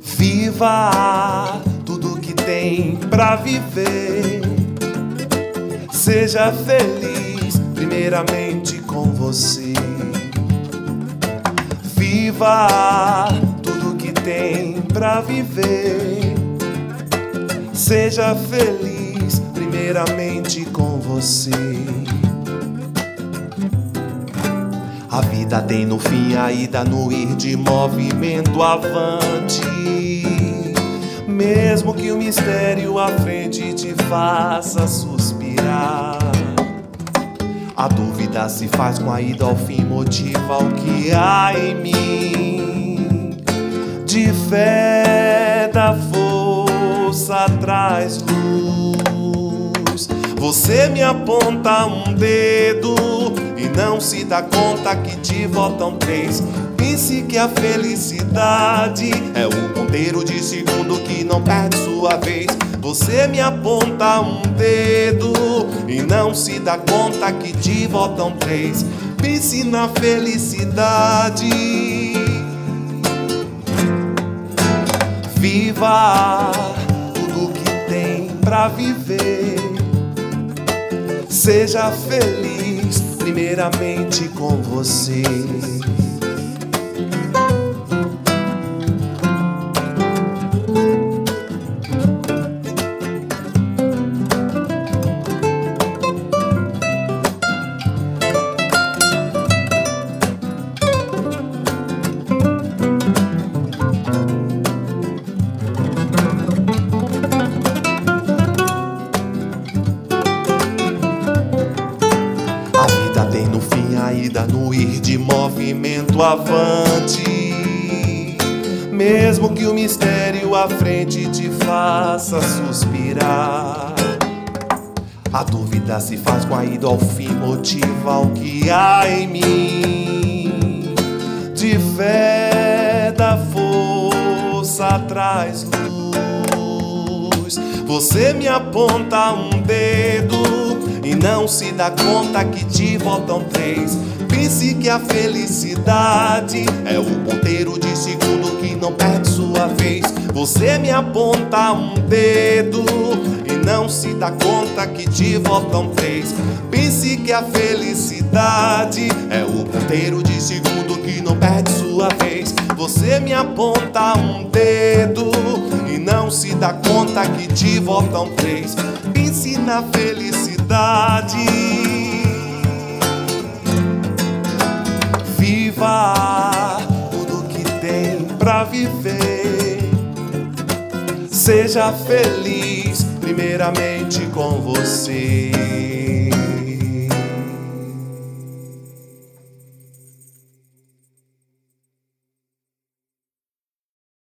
Viva tudo que tem pra viver. Seja feliz, primeiramente com você. Viva tudo que tem pra viver. Seja feliz, primeiramente com você. A vida tem no fim a ida no ir de movimento avante. Mesmo que o mistério à frente te faça suspirar. A dúvida se faz com a ida ao fim, motiva o que há em mim. De fé da força traz luz. Você me aponta um dedo não se dá conta que te votam três. Pense que a felicidade é o ponteiro de segundo que não perde sua vez. Você me aponta um dedo e não se dá conta que te votam três. Pense na felicidade. Viva tudo que tem pra viver. Seja feliz, primeiramente com você. No ir de movimento avante. Mesmo que o mistério à frente te faça suspirar. A dúvida se faz com a ida ao fim, motiva o que há em mim. De fé da força traz luz. Você me aponta um dedo e não se dá conta que te voltam três. Pense que a felicidade é o ponteiro de segundo que não perde sua vez. Você me aponta um dedo e não se dá conta que te voltam três. Pense que a felicidade é o ponteiro de segundo que não perde sua vez. Você me aponta um dedo e não se dá conta que te voltam três. Pense na felicidade. Viver. Seja feliz, primeiramente com você.